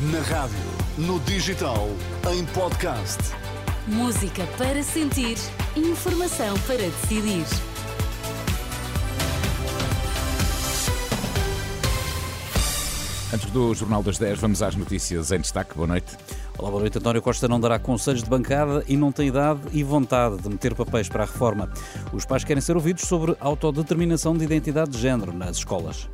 Na rádio, no digital, em podcast. Música para sentir, informação para decidir. Antes do Jornal das 10, vamos às notícias em destaque. Boa noite. Olá, boa noite. António Costa não dará conselhos de bancada e não tem idade e vontade de meter papéis para a reforma. Os pais querem ser ouvidos sobre autodeterminação de identidade de género nas escolas.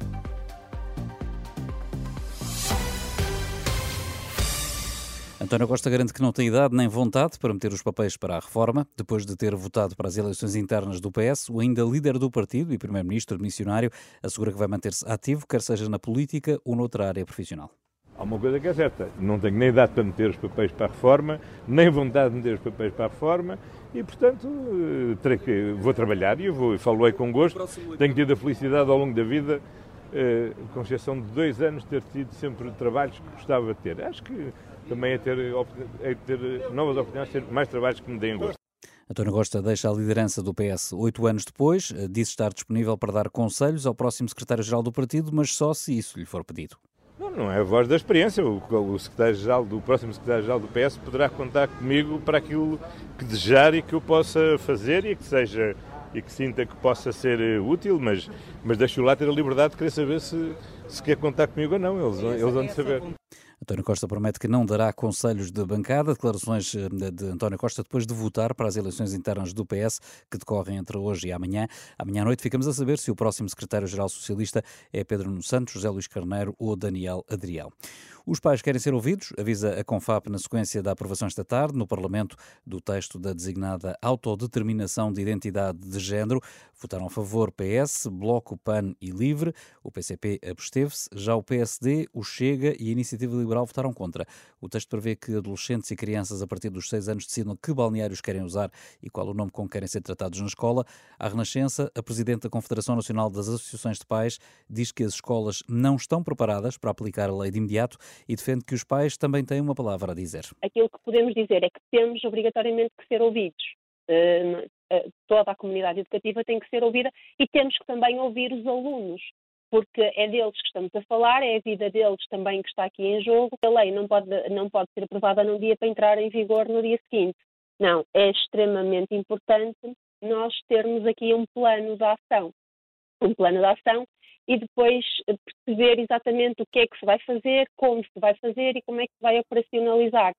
António Costa garante que não tem idade nem vontade para meter os papéis para a reforma. Depois de ter votado para as eleições internas do PS, o ainda líder do partido e primeiro-ministro missionário assegura que vai manter-se ativo, quer seja na política ou noutra área profissional. Há uma coisa que é certa, não tenho nem idade para meter os papéis para a reforma, nem vontade de meter os papéis para a reforma e, portanto, eh, terei que, vou trabalhar e eu vou, falo aí com gosto. Tenho tido a felicidade ao longo da vida, com exceção de dois anos, ter tido sempre trabalhos que gostava de ter. Acho que também é ter, é ter novas oportunidades, ter mais trabalhos que me deem gosto. António Costa deixa a liderança do PS oito anos depois, disse estar disponível para dar conselhos ao próximo secretário-geral do partido, mas só se isso lhe for pedido. Não, não é a voz da experiência. O, o secretário-geral do próximo secretário-geral do PS poderá contar comigo para aquilo que desejar e que eu possa fazer e que seja e que sinta que possa ser útil, mas, mas deixo lá ter a liberdade de querer saber se, se quer contar comigo ou não. Eles, eles vão de saber. António Costa promete que não dará conselhos de bancada, declarações eh, de António Costa depois de votar para as eleições internas do PS, que decorrem entre hoje e amanhã. Amanhã à noite ficamos a saber se o próximo secretário-geral socialista é Pedro Nuno Santos, José Luís Carneiro ou Daniel Adriel. Os pais querem ser ouvidos, avisa a Confap na sequência da aprovação esta tarde no Parlamento do texto da designada autodeterminação de identidade de género. Votaram a favor PS, Bloco, PAN e Livre. O PCP absteve-se. Já o PSD, o Chega e a Iniciativa Liberal votaram contra. O texto prevê que adolescentes e crianças a partir dos 6 anos decidam que balneários querem usar e qual o nome com que querem ser tratados na escola. A Renascença, a Presidente da Confederação Nacional das Associações de Pais, diz que as escolas não estão preparadas para aplicar a lei de imediato e defende que os pais também têm uma palavra a dizer. Aquilo que podemos dizer é que temos obrigatoriamente que ser ouvidos. Uh, uh, toda a comunidade educativa tem que ser ouvida e temos que também ouvir os alunos, porque é deles que estamos a falar, é a vida deles também que está aqui em jogo. A lei não pode, não pode ser aprovada num dia para entrar em vigor no dia seguinte. Não, é extremamente importante nós termos aqui um plano de ação. Um plano de ação e depois perceber exatamente o que é que se vai fazer, como se vai fazer e como é que se vai operacionalizar.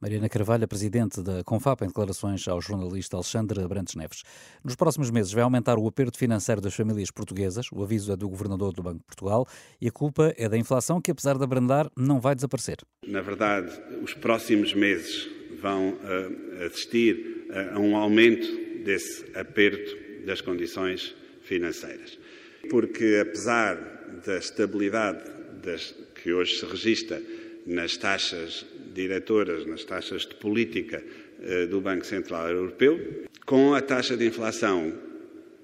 Mariana Carvalho, presidente da Confap, em declarações ao jornalista Alexandre Abrantes Neves. Nos próximos meses vai aumentar o aperto financeiro das famílias portuguesas, o aviso é do governador do Banco de Portugal, e a culpa é da inflação que, apesar de abrandar, não vai desaparecer. Na verdade, os próximos meses vão uh, assistir a um aumento desse aperto das condições financeiras porque apesar da estabilidade das, que hoje se registra nas taxas diretoras, nas taxas de política eh, do Banco Central Europeu, com a taxa de inflação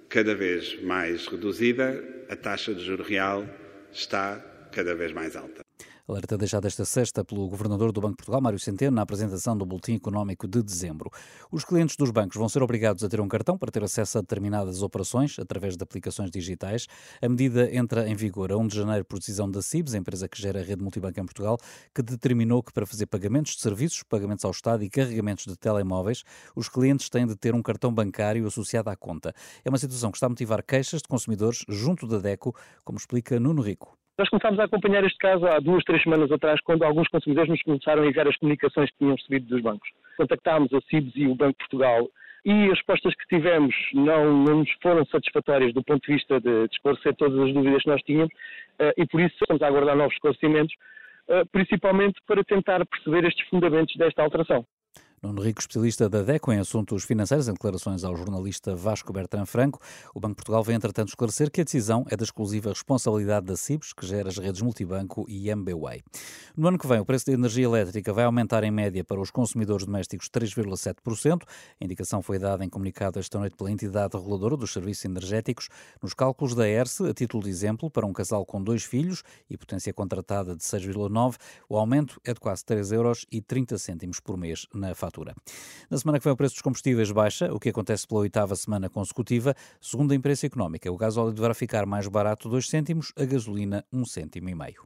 cada vez mais reduzida, a taxa de juro real está cada vez mais alta. Alerta deixada esta sexta pelo Governador do Banco de Portugal, Mário Centeno, na apresentação do Boletim Económico de dezembro. Os clientes dos bancos vão ser obrigados a ter um cartão para ter acesso a determinadas operações através de aplicações digitais. A medida entra em vigor a 1 de janeiro por decisão da CIBS, a empresa que gera a rede multibanco em Portugal, que determinou que para fazer pagamentos de serviços, pagamentos ao Estado e carregamentos de telemóveis, os clientes têm de ter um cartão bancário associado à conta. É uma situação que está a motivar queixas de consumidores junto da DECO, como explica Nuno Rico. Nós começámos a acompanhar este caso há duas, três semanas atrás, quando alguns consumidores nos começaram a enviar as comunicações que tinham recebido dos bancos. Contactámos a CIBS e o Banco de Portugal e as respostas que tivemos não, não nos foram satisfatórias do ponto de vista de, de esclarecer todas as dúvidas que nós tínhamos uh, e por isso estamos a aguardar novos esclarecimentos, uh, principalmente para tentar perceber estes fundamentos desta alteração. Nuno Rico, especialista da DECO em assuntos financeiros, em declarações ao jornalista Vasco Bertrand Franco, o Banco de Portugal vem, entretanto, esclarecer que a decisão é da exclusiva responsabilidade da CIBS, que gera as redes multibanco e MBWay. No ano que vem, o preço da energia elétrica vai aumentar em média para os consumidores domésticos 3,7%. A indicação foi dada em comunicado esta noite pela entidade reguladora dos serviços energéticos. Nos cálculos da ERSE, a título de exemplo, para um casal com dois filhos e potência contratada de 6,9, o aumento é de quase 3,30 euros por mês na fatura fatura. Na semana que vem, o preço dos combustíveis baixa, o que acontece pela oitava semana consecutiva. Segundo a imprensa económica, o gasóleo deverá ficar mais barato 2 cêntimos, a gasolina 1 um cêntimo e meio.